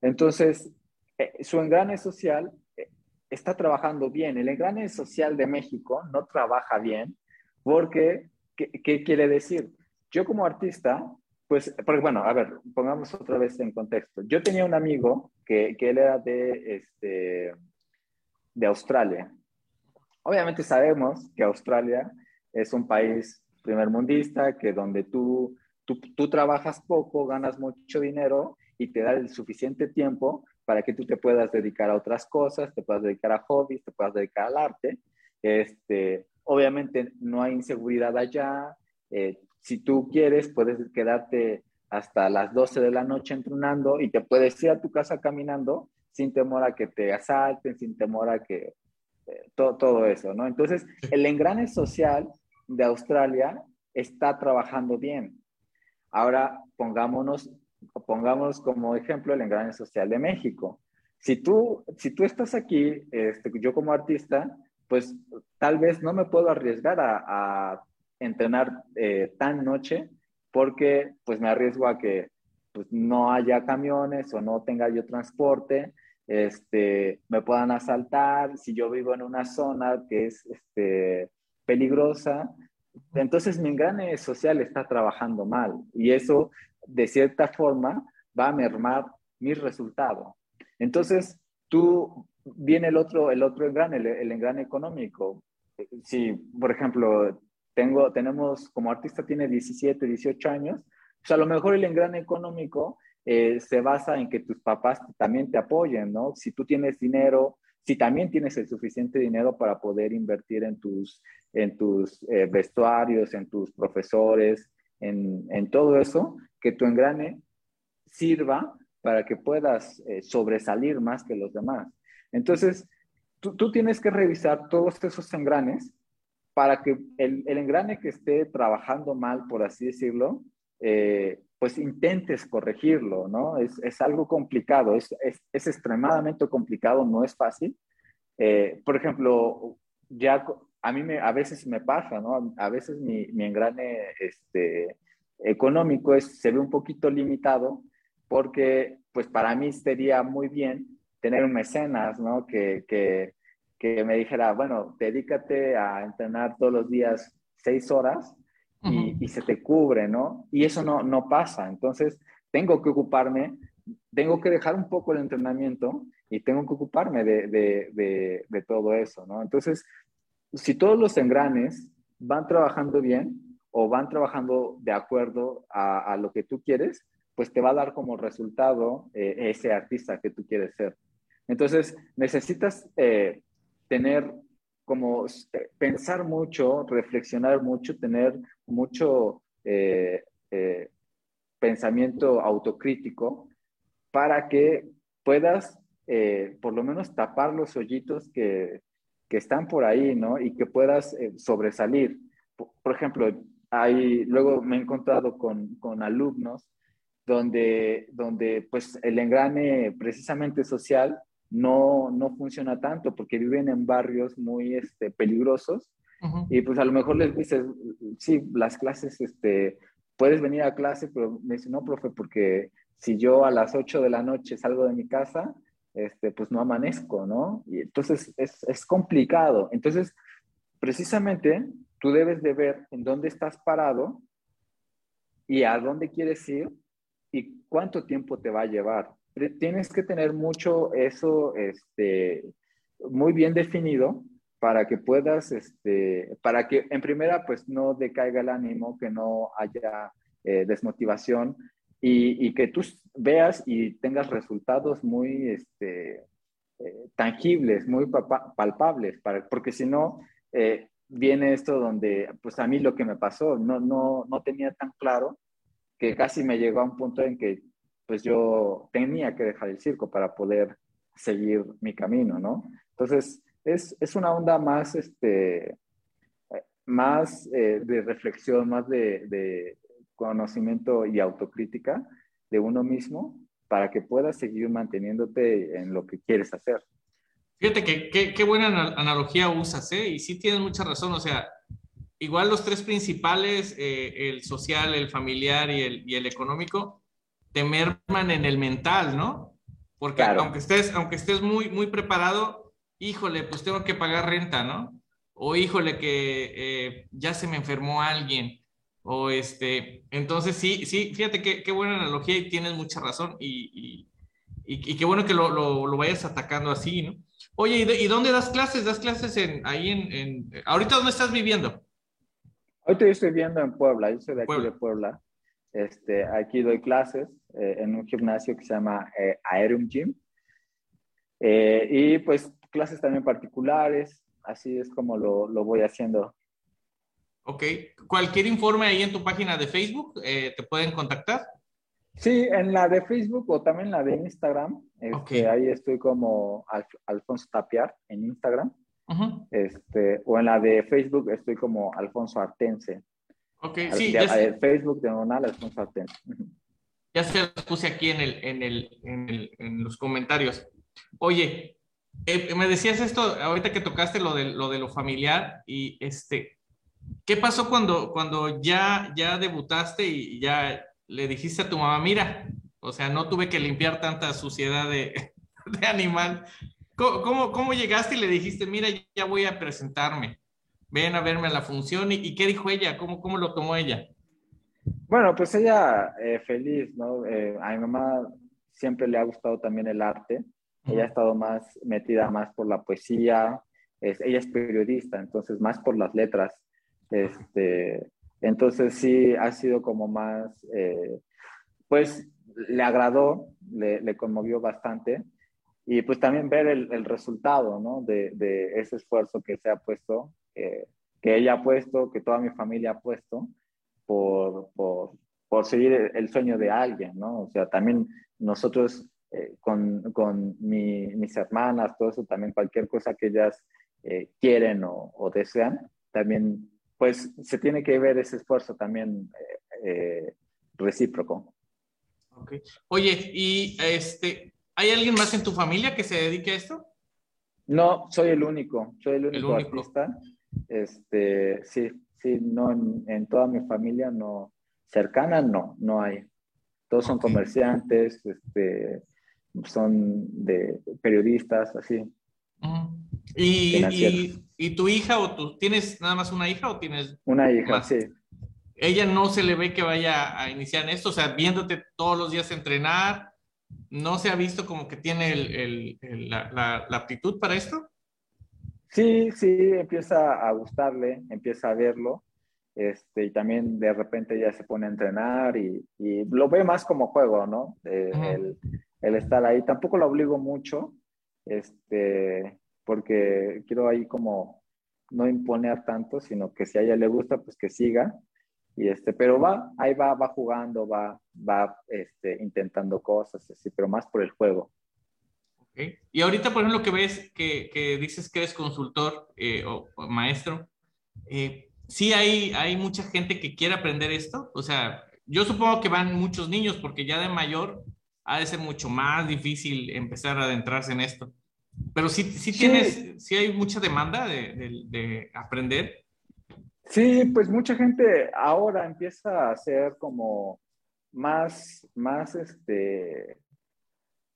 Entonces, eh, su engrane social eh, está trabajando bien. El engrane social de México no trabaja bien porque, ¿qué, qué quiere decir? Yo como artista, pues, porque, bueno, a ver, pongamos otra vez en contexto. Yo tenía un amigo que, que él era de, este, de Australia. Obviamente sabemos que Australia es un país primermundista, que donde tú, tú, tú trabajas poco, ganas mucho dinero y te da el suficiente tiempo para que tú te puedas dedicar a otras cosas, te puedas dedicar a hobbies, te puedas dedicar al arte. Este, obviamente no hay inseguridad allá. Eh, si tú quieres, puedes quedarte hasta las 12 de la noche entrenando y te puedes ir a tu casa caminando sin temor a que te asalten, sin temor a que eh, todo, todo eso, ¿no? Entonces, el engrane social de Australia está trabajando bien. Ahora pongámonos pongamos como ejemplo el engrane social de México. Si tú, si tú estás aquí, este, yo como artista, pues tal vez no me puedo arriesgar a, entrenar eh, tan noche porque pues me arriesgo a que pues, no haya camiones o no tenga yo transporte, este, me puedan asaltar, si yo vivo en una zona que es este, peligrosa, entonces mi engrane social está trabajando mal y eso de cierta forma va a mermar mi resultado. Entonces, tú, viene el otro, el otro engrane, el, el engrane económico. Si, por ejemplo, tengo, tenemos, como artista tiene 17, 18 años, pues a lo mejor el engrane económico eh, se basa en que tus papás también te apoyen, ¿no? Si tú tienes dinero, si también tienes el suficiente dinero para poder invertir en tus, en tus eh, vestuarios, en tus profesores, en, en, todo eso, que tu engrane sirva para que puedas eh, sobresalir más que los demás. Entonces, tú, tú, tienes que revisar todos esos engranes para que el, el engrane que esté trabajando mal, por así decirlo, eh, pues intentes corregirlo, ¿no? Es, es algo complicado, es, es, extremadamente complicado, no es fácil. Eh, por ejemplo, ya a mí a veces me pasa, ¿no? A veces mi, mi engrane este, económico es, se ve un poquito limitado porque pues para mí sería muy bien tener un mecenas, ¿no? Que, que, que me dijera, bueno, dedícate a entrenar todos los días seis horas y, y, se te cubre, ¿no? Y eso no, no pasa. Entonces, tengo que ocuparme, tengo que dejar un poco el entrenamiento y tengo que ocuparme de, de, de, de todo eso, ¿no? Entonces, si todos los engranes van trabajando bien, o van trabajando de acuerdo a, lo que tú quieres, pues te va a dar como resultado eh, ese artista que tú quieres ser. Entonces, necesitas eh, tener como eh, pensar mucho, reflexionar mucho, tener mucho pensamiento autocrítico para que puedas por lo menos tapar los hoyitos que, que, están por ahí, ¿no? Y que puedas sobresalir. por ejemplo, luego me he encontrado con, con alumnos donde, donde pues el engrane precisamente social no, no funciona tanto porque viven en barrios muy este, peligrosos y pues a lo mejor les dices, sí, las clases, este, puedes venir a clase, pero me dice, no, profe, porque si yo a las 8 de la noche salgo de mi casa, este, pues no amanezco, ¿no? Y entonces es, es complicado. Entonces, precisamente tú debes de ver en dónde estás parado y a dónde quieres ir y cuánto tiempo te va a llevar. Tienes que tener mucho eso este, muy bien definido para que puedas, este, para que en primera pues no decaiga el ánimo, que no haya eh, desmotivación y, y, que tú veas y tengas resultados muy este, eh, tangibles, muy palpables, para, porque si no, eh, viene esto donde, pues a mí lo que me pasó, no, no, no tenía tan claro que casi me llegó a un punto en que pues yo tenía que dejar el circo para poder seguir mi camino, ¿no? Entonces, es, es una onda más, este, más eh, de reflexión, más de, de, conocimiento y autocrítica de uno mismo para que puedas seguir manteniéndote en lo que quieres hacer. Fíjate que qué buena analogía usas, ¿eh? Y sí tienes mucha razón, o sea, igual los tres principales, eh, el social, el familiar y el, y el, económico, te merman en el mental, ¿no? Porque aunque, estés, aunque estés muy, muy preparado, híjole, pues tengo que pagar renta, ¿no? O híjole, que eh, ya se me enfermó alguien. O este, entonces sí, sí, fíjate qué, qué buena analogía y tienes mucha razón y, y, y, qué bueno que lo, lo, lo, vayas atacando así, ¿no? Oye, ¿y, dónde das clases? ¿Das clases en, ahí en, en, ahorita dónde estás viviendo? Ahorita yo estoy viviendo en Puebla, yo soy de aquí Puebla. de Puebla. Este, aquí doy clases eh, en un gimnasio que se llama eh, Aerium Gym. Eh, y pues clases también particulares, así es como lo, lo, voy haciendo. Ok, cualquier informe ahí en tu página de Facebook, eh, ¿te pueden contactar? Sí, en la de Facebook o también la de Instagram. Este, okay. Ahí estoy como Alf Alfonso Tapiar en Instagram. Uh -huh. este, o en la de Facebook estoy como Alfonso Artense. Ok, sí. De, de, Facebook de Donal Alfonso Artense. Ya se los puse aquí en, el, en, el, en, el, en los comentarios. Oye, eh, me decías esto ahorita que tocaste lo de lo, de lo familiar y este, ¿qué pasó cuando, cuando ya, ya debutaste y ya le dijiste a tu mamá, mira, o sea, no tuve que limpiar tanta suciedad de, animal? ¿Cómo, ¿Cómo, llegaste y le dijiste, mira, ya voy a presentarme? Ven a verme a la función. ¿Y, y qué dijo ella? ¿Cómo, ¿Cómo lo tomó ella? Bueno, pues ella eh, feliz, ¿no? Eh, a mi mamá siempre le ha gustado también el arte. Ella ha estado más metida más por la poesía. Es, ella es periodista, entonces más por las letras. Este, entonces sí ha sido como más, eh, pues le agradó, le, le conmovió bastante y pues también ver el, el resultado, ¿no? De, de, ese esfuerzo que se ha puesto, eh, que ella ha puesto, que toda mi familia ha puesto por, por, por seguir el sueño de alguien, ¿no? O sea, también nosotros eh, con, con mi, mis hermanas, todo eso, también cualquier cosa que ellas eh, quieren o, o, desean, también, pues se tiene que ver ese esfuerzo también eh, recíproco. Okay. Oye, y este, ¿Hay alguien más en tu familia que se dedique a esto? No, soy el único, soy el único, el único. artista. Este, sí, sí, no, en, en, toda mi familia no, cercana no, no hay. Todos son okay. comerciantes, este, son de periodistas, así. ¿Y, y, ¿Y, tu hija o tú tienes nada más una hija o tienes una hija? Más? Sí. Ella no se le ve que vaya a iniciar en esto, o sea, viéndote todos los días entrenar, ¿no se ha visto como que tiene el, el, el, la, la, la, aptitud para esto? Sí, sí, empieza a gustarle, empieza a verlo, este, y también de repente ya se pone a entrenar y, y lo ve más como juego, ¿no? Eh, el, el, estar ahí. Tampoco lo obligo mucho, este, porque quiero ahí como no imponer tanto, sino que si a ella le gusta, pues que siga. Y este, pero va, ahí va, va jugando, va, va este, intentando cosas así, pero más por el juego. Y ahorita, por ejemplo, que ves que, que dices que eres consultor eh, o, o, maestro, eh, sí hay, hay mucha gente que quiere aprender esto. O sea, yo supongo que van muchos niños porque ya de mayor ha de ser mucho más difícil empezar a adentrarse en esto. Pero sí, sí tienes, sí, sí hay mucha demanda de, de, de aprender. Sí, pues mucha gente ahora empieza a ser como más, más, este,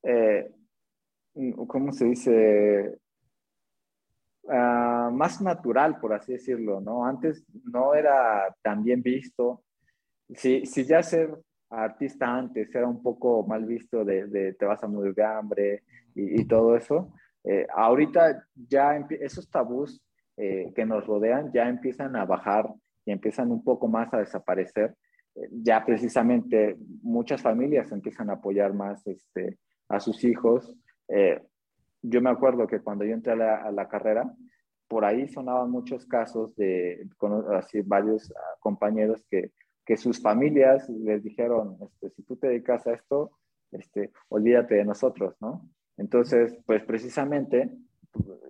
eh, ¿cómo se dice? Uh, más natural, por así decirlo, ¿no? Antes no era tan bien visto. Si, si ya ser artista antes era un poco mal visto de, de te vas a morir de hambre y, y todo eso, eh, ahorita ya esos tabús eh, que nos rodean ya empiezan a bajar y empiezan un poco más a desaparecer. Eh, ya precisamente muchas familias empiezan a apoyar más este, a sus hijos. Eh, yo me acuerdo que cuando yo entré a la, a la, carrera, por ahí sonaban muchos casos de con, así, varios uh, compañeros que, que sus familias les dijeron, este, si tú te dedicas a esto, este, olvídate de nosotros, ¿no? Entonces, pues precisamente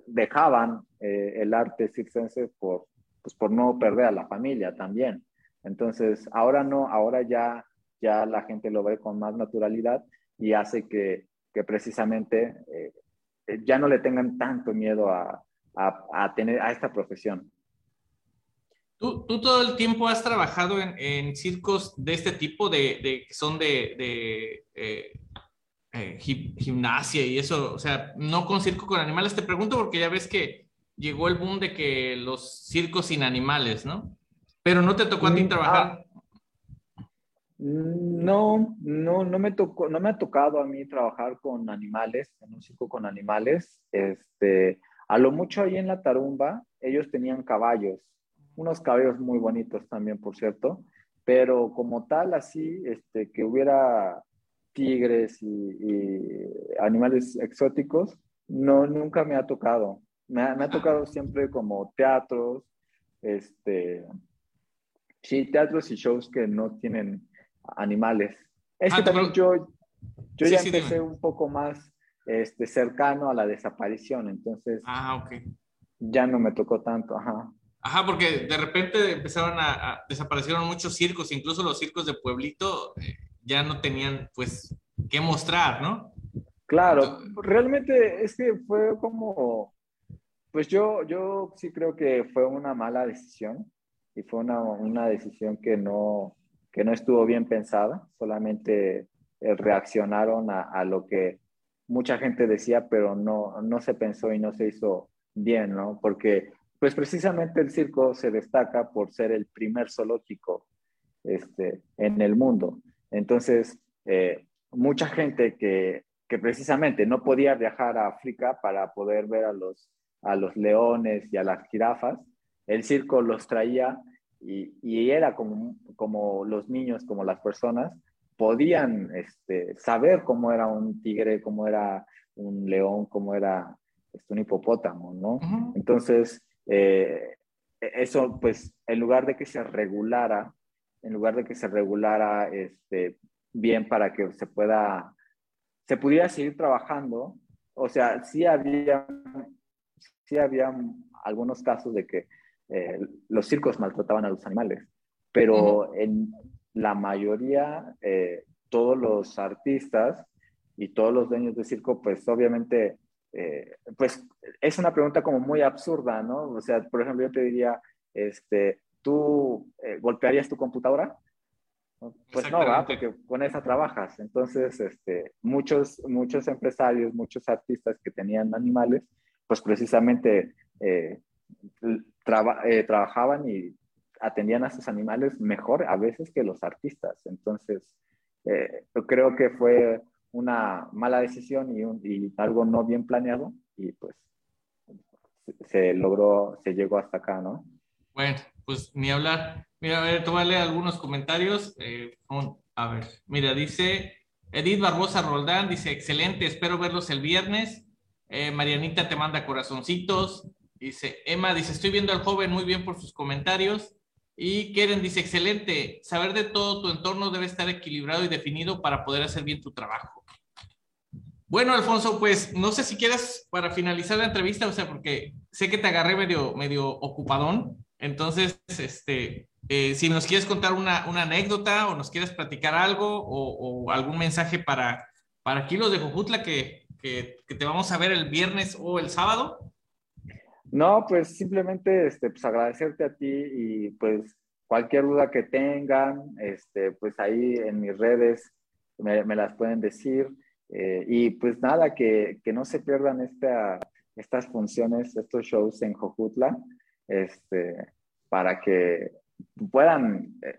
dejaban eh, el arte circense por, pues, por no perder a la familia también. Entonces, ahora no, ahora ya, ya la gente lo ve con más naturalidad y hace que, que precisamente eh, ya no le tengan tanto miedo a, a, tener a esta profesión. ¿Tú, ¿Tú, todo el tiempo has trabajado en, en circos de este tipo, de, de que son de, de eh, eh, gimnasia y eso? O sea, no con circo con animales. Te pregunto porque ya ves que llegó el boom de que los circos sin animales, ¿no? Pero no te tocó a ti mm, trabajar. Ah, no, no, no me tocó, no me ha tocado a mí trabajar con animales, en un circo con animales. Este, a lo mucho ahí en la tarumba, ellos tenían caballos, unos caballos muy bonitos también, por cierto, pero como tal, así, este, que hubiera tigres y, animales exóticos, no, nunca me ha tocado. Me ha, tocado siempre como teatros, este, sí, teatros y shows que no tienen animales. Es ah, que también yo, yo ya empecé un poco más este, cercano a la desaparición, entonces ah, ya no me tocó tanto, ajá. Ajá, porque de repente empezaron a, desaparecieron muchos circos, incluso los circos de pueblito eh, ya no tenían pues qué mostrar, ¿no? Claro, realmente es que fue como, pues yo, yo sí creo que fue una mala decisión y fue una, una decisión que no, que no estuvo bien pensada, solamente eh, reaccionaron a, a lo que mucha gente decía, pero no, no se pensó y no se hizo bien, ¿no? Porque pues precisamente el circo se destaca por ser el primer zoológico este, en el mundo. Entonces, eh, mucha gente que, que, precisamente no podía viajar a África para poder ver a los, a los leones y a las jirafas, el circo los traía y, y era como, como los niños, como las personas, podían este, saber cómo era un tigre, cómo era un león, cómo era este, un hipopótamo, ¿no? Entonces, eh, eso, pues, en lugar de que se regulara, en lugar de que se regulara este, bien para que se pueda, se pudiera seguir trabajando, o sea, sí había, sí había algunos casos de que eh, los circos maltrataban a los animales, pero en, la mayoría, eh, todos los artistas y todos los dueños de circo, pues obviamente, eh, pues es una pregunta como muy absurda, ¿no? O sea, por ejemplo, yo te diría, este, ¿tú eh, golpearías tu computadora? Pues no, ¿va? porque con esa trabajas. Entonces, este, muchos, muchos empresarios, muchos artistas que tenían animales, pues precisamente trabajaban y atendían a sus animales mejor a veces que los artistas. Entonces, eh, yo creo que fue una mala decisión y, algo no bien planeado y pues se logró, se llegó hasta acá, ¿no? Bueno, pues ni hablar. Mira, a ver, tómale algunos comentarios. Eh, a ver, mira, dice Edith Barbosa Roldán, dice, excelente, espero verlos el viernes. Eh, Marianita te manda corazoncitos. Dice, Emma, dice, estoy viendo al joven muy bien por sus comentarios. Y Keren dice, excelente, saber de todo tu entorno debe estar equilibrado y definido para poder hacer bien tu trabajo. Bueno, Alfonso, pues no sé si quieres para finalizar la entrevista, o sea, porque sé que te agarré medio, medio ocupadón, entonces, este, eh, si nos quieres contar una, anécdota o nos quieres platicar algo o, algún mensaje para, para aquí los de Jojutla que, que, que te vamos a ver el viernes o el sábado. No, pues simplemente este, pues agradecerte a ti y pues cualquier duda que tengan, este, pues ahí en mis redes me, las pueden decir. Eh, y pues nada, que, que, no se pierdan esta, estas funciones, estos shows en Jojutla, este, para que puedan eh,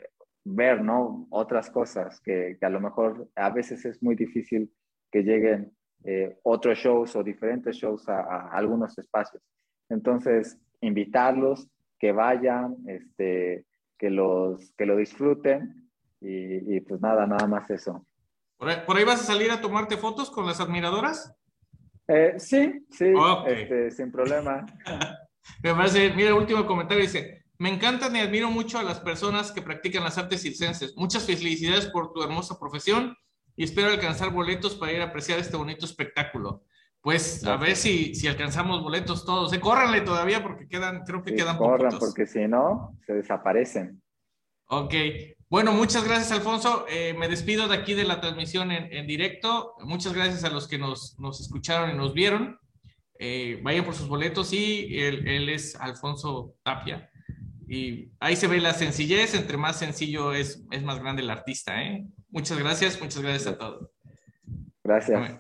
ver ¿no? otras cosas que, que, a lo mejor a veces es muy difícil que lleguen eh, otros shows o diferentes shows a, algunos espacios. Entonces, invitarlos, que vayan, este, que, los, que lo disfruten y, pues nada, nada más eso. ¿Por ahí, vas a salir a tomarte fotos con las admiradoras? Eh, sí, sí, este, sin problema. me parece, mira, el último comentario dice, me encantan y admiro mucho a las personas que practican las artes circenses. Muchas felicidades por tu hermosa profesión y espero alcanzar boletos para ir a apreciar este bonito espectáculo. pues a ver si, si alcanzamos boletos todos. ¿eh? Córranle todavía porque quedan, creo que quedan corran, porque si no, se desaparecen. Ok. Bueno, muchas gracias, Alfonso. Eh, me despido de aquí de la transmisión en, directo. Muchas gracias a los que nos, nos escucharon y nos vieron. Eh, vayan por sus boletos y él, él, es Alfonso Tapia. Y ahí se ve la sencillez, entre más sencillo es, es más grande el artista. ¿eh? Muchas gracias, muchas gracias a todos. Gracias.